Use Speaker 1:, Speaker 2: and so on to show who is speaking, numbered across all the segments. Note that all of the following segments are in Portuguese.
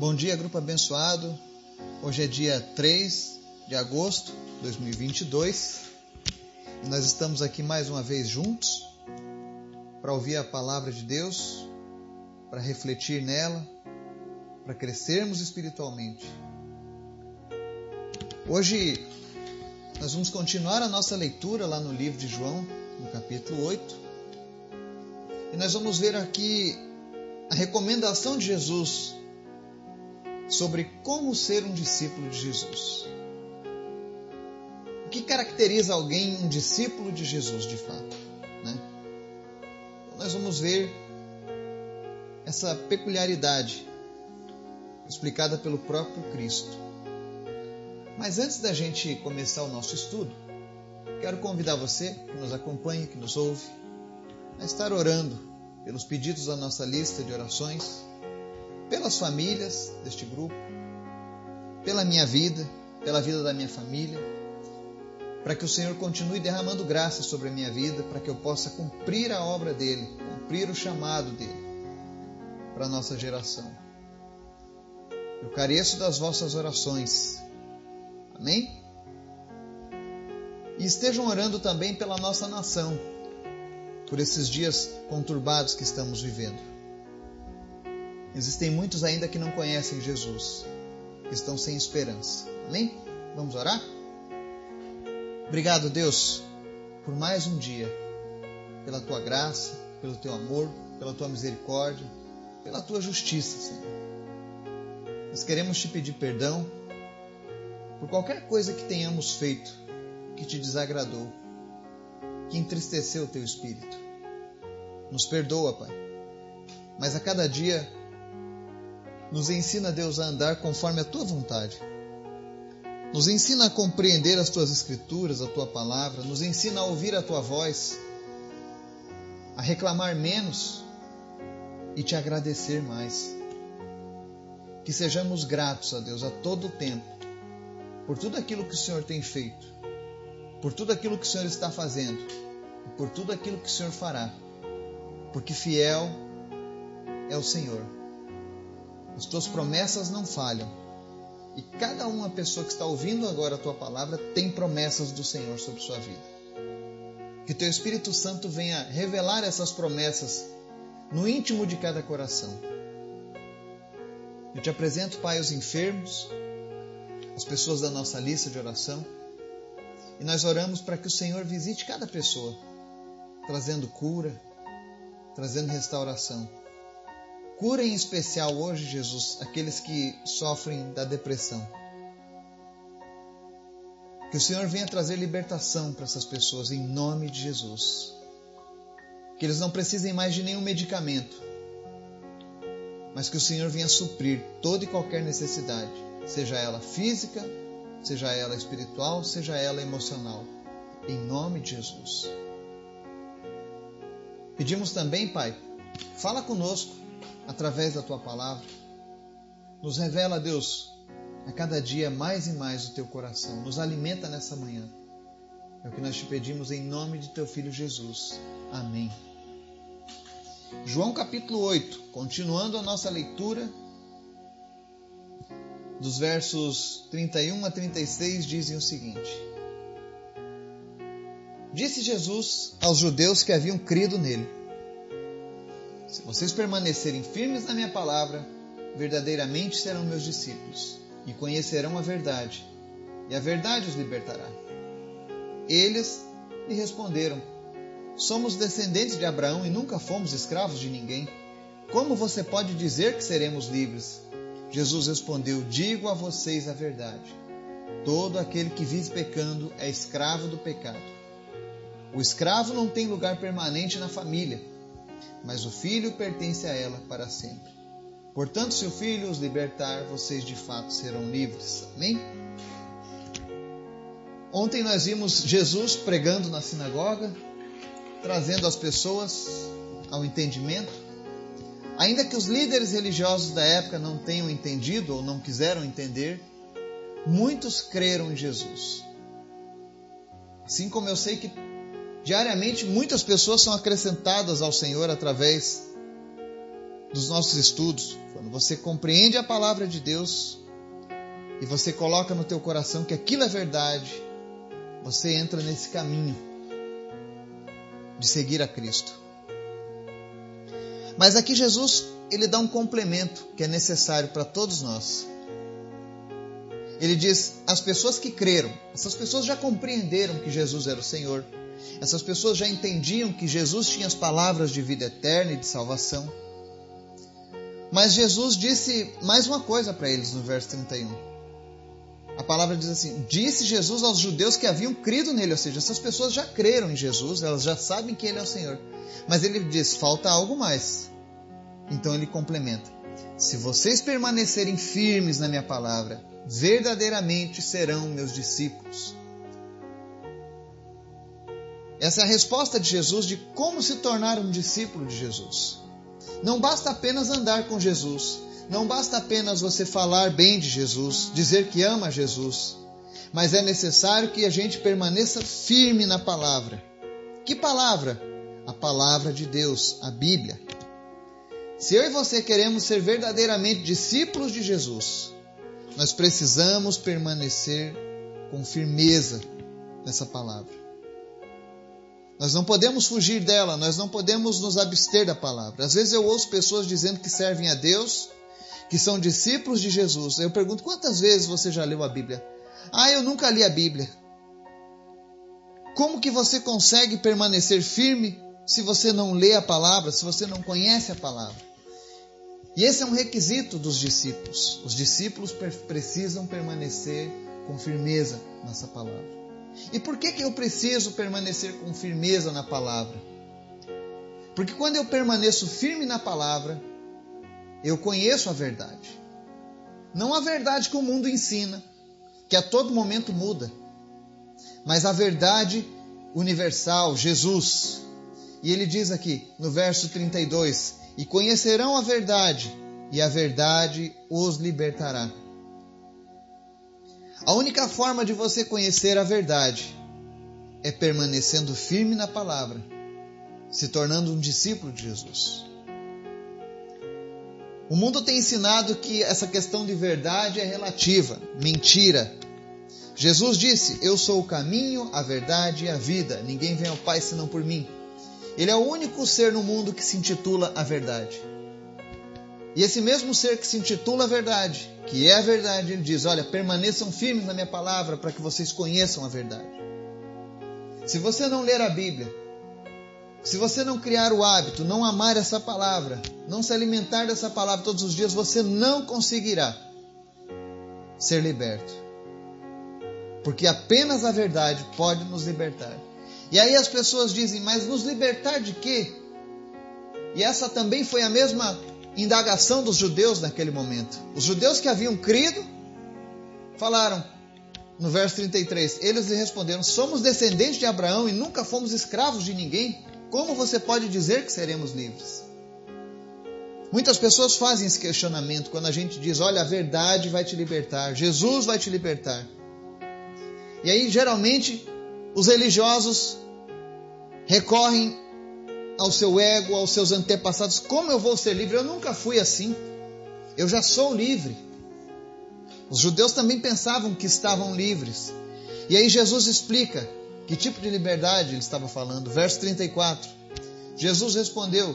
Speaker 1: Bom dia, grupo abençoado. Hoje é dia 3 de agosto de 2022. Nós estamos aqui mais uma vez juntos para ouvir a palavra de Deus, para refletir nela, para crescermos espiritualmente. Hoje nós vamos continuar a nossa leitura lá no livro de João, no capítulo 8. E nós vamos ver aqui a recomendação de Jesus sobre como ser um discípulo de Jesus. O que caracteriza alguém um discípulo de Jesus de fato? Né? Então nós vamos ver essa peculiaridade explicada pelo próprio Cristo. Mas antes da gente começar o nosso estudo, quero convidar você que nos acompanha, que nos ouve, a estar orando pelos pedidos da nossa lista de orações, pelas famílias deste grupo, pela minha vida, pela vida da minha família, para que o Senhor continue derramando graça sobre a minha vida, para que eu possa cumprir a obra dele, cumprir o chamado dele para a nossa geração. Eu careço das vossas orações Amém? E estejam orando também pela nossa nação, por esses dias conturbados que estamos vivendo. Existem muitos ainda que não conhecem Jesus, estão sem esperança. Amém? Vamos orar? Obrigado, Deus, por mais um dia, pela tua graça, pelo teu amor, pela tua misericórdia, pela tua justiça, Senhor. Nós queremos te pedir perdão por qualquer coisa que tenhamos feito que te desagradou, que entristeceu o teu espírito. Nos perdoa, Pai. Mas a cada dia nos ensina, Deus, a andar conforme a tua vontade. Nos ensina a compreender as tuas escrituras, a tua palavra, nos ensina a ouvir a tua voz, a reclamar menos e te agradecer mais. Que sejamos gratos a Deus a todo o tempo por tudo aquilo que o Senhor tem feito, por tudo aquilo que o Senhor está fazendo, e por tudo aquilo que o Senhor fará, porque fiel é o Senhor. As tuas promessas não falham. E cada uma pessoa que está ouvindo agora a tua palavra tem promessas do Senhor sobre sua vida. Que teu Espírito Santo venha revelar essas promessas no íntimo de cada coração. Eu te apresento, Pai, os enfermos, as pessoas da nossa lista de oração. E nós oramos para que o Senhor visite cada pessoa, trazendo cura, trazendo restauração. Cura em especial hoje, Jesus, aqueles que sofrem da depressão. Que o Senhor venha trazer libertação para essas pessoas em nome de Jesus. Que eles não precisem mais de nenhum medicamento, mas que o Senhor venha suprir toda e qualquer necessidade seja ela física, seja ela espiritual, seja ela emocional, em nome de Jesus. Pedimos também, Pai, fala conosco através da tua palavra. Nos revela, Deus, a cada dia mais e mais o teu coração. Nos alimenta nessa manhã. É o que nós te pedimos em nome de teu filho Jesus. Amém. João capítulo 8, continuando a nossa leitura dos versos 31 a 36 dizem o seguinte: Disse Jesus aos judeus que haviam crido nele: Se vocês permanecerem firmes na minha palavra, verdadeiramente serão meus discípulos e conhecerão a verdade, e a verdade os libertará. Eles lhe responderam: Somos descendentes de Abraão e nunca fomos escravos de ninguém. Como você pode dizer que seremos livres? Jesus respondeu: Digo a vocês a verdade. Todo aquele que vive pecando é escravo do pecado. O escravo não tem lugar permanente na família, mas o filho pertence a ela para sempre. Portanto, se o filho os libertar, vocês de fato serão livres. Amém? Ontem nós vimos Jesus pregando na sinagoga, trazendo as pessoas ao entendimento Ainda que os líderes religiosos da época não tenham entendido ou não quiseram entender, muitos creram em Jesus. Assim como eu sei que diariamente muitas pessoas são acrescentadas ao Senhor através dos nossos estudos, quando você compreende a palavra de Deus e você coloca no teu coração que aquilo é verdade, você entra nesse caminho de seguir a Cristo. Mas aqui Jesus, ele dá um complemento que é necessário para todos nós. Ele diz: as pessoas que creram, essas pessoas já compreenderam que Jesus era o Senhor. Essas pessoas já entendiam que Jesus tinha as palavras de vida eterna e de salvação. Mas Jesus disse mais uma coisa para eles no verso 31. A palavra diz assim: Disse Jesus aos judeus que haviam crido nele, ou seja, essas pessoas já creram em Jesus, elas já sabem que ele é o Senhor. Mas ele diz: falta algo mais. Então ele complementa: Se vocês permanecerem firmes na minha palavra, verdadeiramente serão meus discípulos. Essa é a resposta de Jesus de como se tornar um discípulo de Jesus. Não basta apenas andar com Jesus, não basta apenas você falar bem de Jesus, dizer que ama Jesus, mas é necessário que a gente permaneça firme na palavra. Que palavra? A palavra de Deus, a Bíblia. Se eu e você queremos ser verdadeiramente discípulos de Jesus, nós precisamos permanecer com firmeza nessa palavra. Nós não podemos fugir dela, nós não podemos nos abster da palavra. Às vezes eu ouço pessoas dizendo que servem a Deus, que são discípulos de Jesus. Eu pergunto: quantas vezes você já leu a Bíblia? Ah, eu nunca li a Bíblia. Como que você consegue permanecer firme se você não lê a palavra, se você não conhece a palavra? E esse é um requisito dos discípulos. Os discípulos precisam permanecer com firmeza nessa palavra. E por que, que eu preciso permanecer com firmeza na palavra? Porque quando eu permaneço firme na palavra, eu conheço a verdade. Não a verdade que o mundo ensina, que a todo momento muda, mas a verdade universal, Jesus. E ele diz aqui no verso 32: E conhecerão a verdade, e a verdade os libertará. A única forma de você conhecer a verdade é permanecendo firme na palavra, se tornando um discípulo de Jesus. O mundo tem ensinado que essa questão de verdade é relativa, mentira. Jesus disse: Eu sou o caminho, a verdade e a vida. Ninguém vem ao Pai senão por mim. Ele é o único ser no mundo que se intitula a verdade. E esse mesmo ser que se intitula a verdade, que é a verdade, ele diz: Olha, permaneçam firmes na minha palavra para que vocês conheçam a verdade. Se você não ler a Bíblia, se você não criar o hábito, não amar essa palavra, não se alimentar dessa palavra todos os dias, você não conseguirá ser liberto. Porque apenas a verdade pode nos libertar. E aí as pessoas dizem: Mas nos libertar de quê? E essa também foi a mesma indagação dos judeus naquele momento. Os judeus que haviam crido falaram, no verso 33, eles lhe responderam: Somos descendentes de Abraão e nunca fomos escravos de ninguém. Como você pode dizer que seremos livres? Muitas pessoas fazem esse questionamento quando a gente diz: Olha, a verdade vai te libertar, Jesus vai te libertar. E aí, geralmente, os religiosos recorrem ao seu ego, aos seus antepassados. Como eu vou ser livre? Eu nunca fui assim. Eu já sou livre. Os judeus também pensavam que estavam livres. E aí Jesus explica que tipo de liberdade ele estava falando. Verso 34. Jesus respondeu: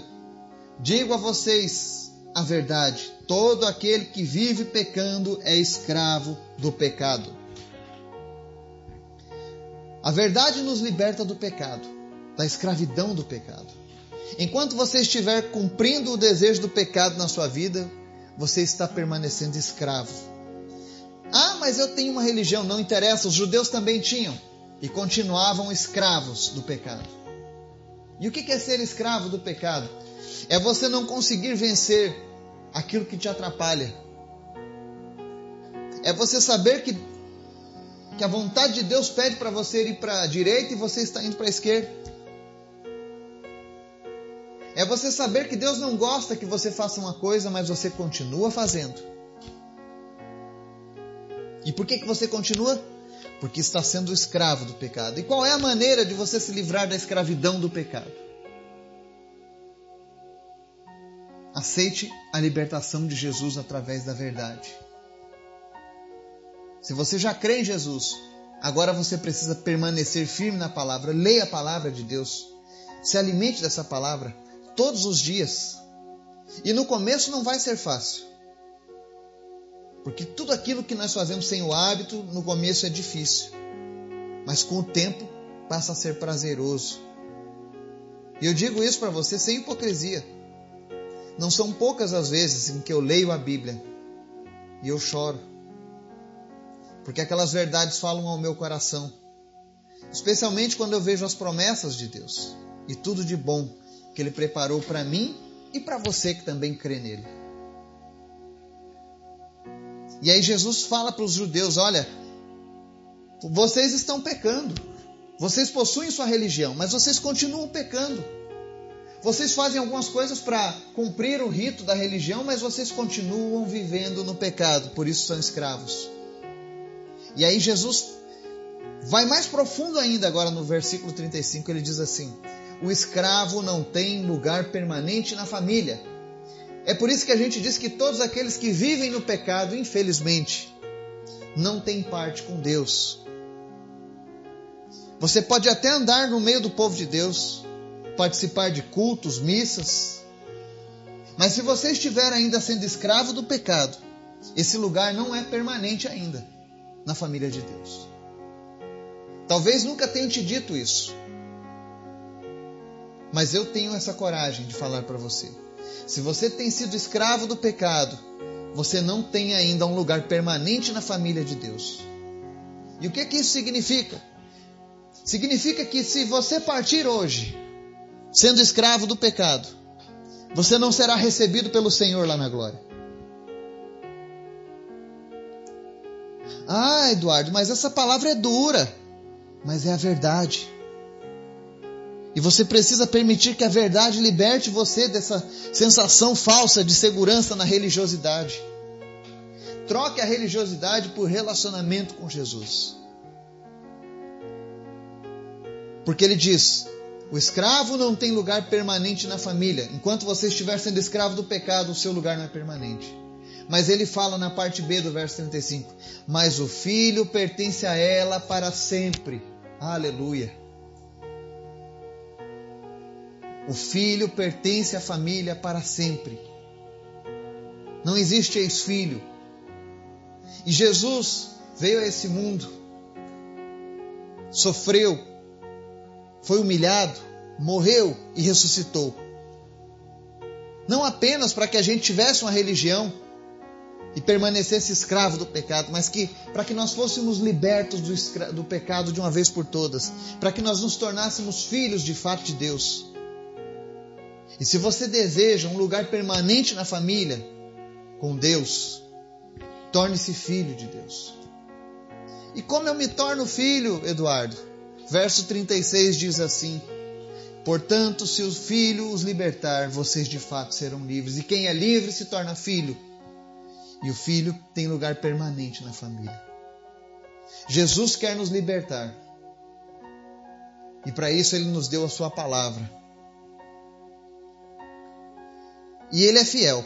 Speaker 1: Digo a vocês a verdade: todo aquele que vive pecando é escravo do pecado. A verdade nos liberta do pecado, da escravidão do pecado. Enquanto você estiver cumprindo o desejo do pecado na sua vida, você está permanecendo escravo. Ah, mas eu tenho uma religião, não interessa, os judeus também tinham e continuavam escravos do pecado. E o que é ser escravo do pecado? É você não conseguir vencer aquilo que te atrapalha. É você saber que, que a vontade de Deus pede para você ir para a direita e você está indo para a esquerda. É você saber que Deus não gosta que você faça uma coisa, mas você continua fazendo. E por que, que você continua? Porque está sendo escravo do pecado. E qual é a maneira de você se livrar da escravidão do pecado? Aceite a libertação de Jesus através da verdade. Se você já crê em Jesus, agora você precisa permanecer firme na palavra. Leia a palavra de Deus. Se alimente dessa palavra todos os dias. E no começo não vai ser fácil. Porque tudo aquilo que nós fazemos sem o hábito, no começo é difícil. Mas com o tempo passa a ser prazeroso. E eu digo isso para você sem hipocrisia. Não são poucas as vezes em que eu leio a Bíblia e eu choro. Porque aquelas verdades falam ao meu coração. Especialmente quando eu vejo as promessas de Deus e tudo de bom que Ele preparou para mim e para você que também crê nele. E aí Jesus fala para os judeus: olha, vocês estão pecando. Vocês possuem sua religião, mas vocês continuam pecando. Vocês fazem algumas coisas para cumprir o rito da religião, mas vocês continuam vivendo no pecado, por isso são escravos. E aí Jesus vai mais profundo ainda agora no versículo 35, ele diz assim: O escravo não tem lugar permanente na família é por isso que a gente diz que todos aqueles que vivem no pecado, infelizmente, não têm parte com Deus. Você pode até andar no meio do povo de Deus, participar de cultos, missas, mas se você estiver ainda sendo escravo do pecado, esse lugar não é permanente ainda na família de Deus. Talvez nunca tenham te dito isso, mas eu tenho essa coragem de falar para você. Se você tem sido escravo do pecado, você não tem ainda um lugar permanente na família de Deus. E o que, que isso significa? Significa que se você partir hoje, sendo escravo do pecado, você não será recebido pelo Senhor lá na glória. Ah, Eduardo, mas essa palavra é dura. Mas é a verdade. E você precisa permitir que a verdade liberte você dessa sensação falsa de segurança na religiosidade. Troque a religiosidade por relacionamento com Jesus. Porque ele diz: o escravo não tem lugar permanente na família. Enquanto você estiver sendo escravo do pecado, o seu lugar não é permanente. Mas ele fala na parte B do verso 35: Mas o filho pertence a ela para sempre. Aleluia. O filho pertence à família para sempre. Não existe ex-filho. E Jesus veio a esse mundo, sofreu, foi humilhado, morreu e ressuscitou. Não apenas para que a gente tivesse uma religião e permanecesse escravo do pecado, mas que para que nós fôssemos libertos do, do pecado de uma vez por todas, para que nós nos tornássemos filhos de fato de Deus. E se você deseja um lugar permanente na família com Deus, torne-se filho de Deus. E como eu me torno filho, Eduardo? Verso 36 diz assim: Portanto, se o filho os libertar, vocês de fato serão livres. E quem é livre se torna filho. E o filho tem lugar permanente na família. Jesus quer nos libertar. E para isso ele nos deu a sua palavra e ele é fiel.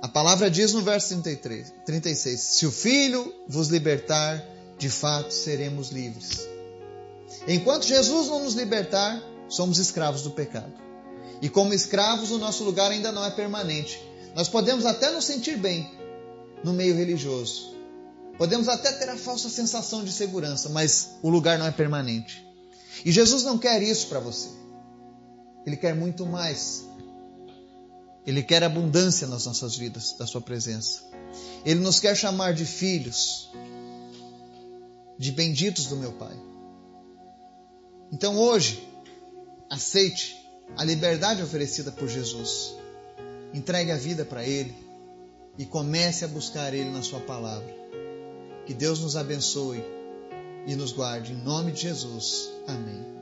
Speaker 1: A palavra diz no verso 33, 36: Se o Filho vos libertar, de fato seremos livres. Enquanto Jesus não nos libertar, somos escravos do pecado. E como escravos, o nosso lugar ainda não é permanente. Nós podemos até nos sentir bem no meio religioso. Podemos até ter a falsa sensação de segurança, mas o lugar não é permanente. E Jesus não quer isso para você. Ele quer muito mais. Ele quer abundância nas nossas vidas, da Sua presença. Ele nos quer chamar de filhos, de benditos do meu Pai. Então hoje, aceite a liberdade oferecida por Jesus. Entregue a vida para Ele e comece a buscar Ele na Sua palavra. Que Deus nos abençoe e nos guarde. Em nome de Jesus. Amém.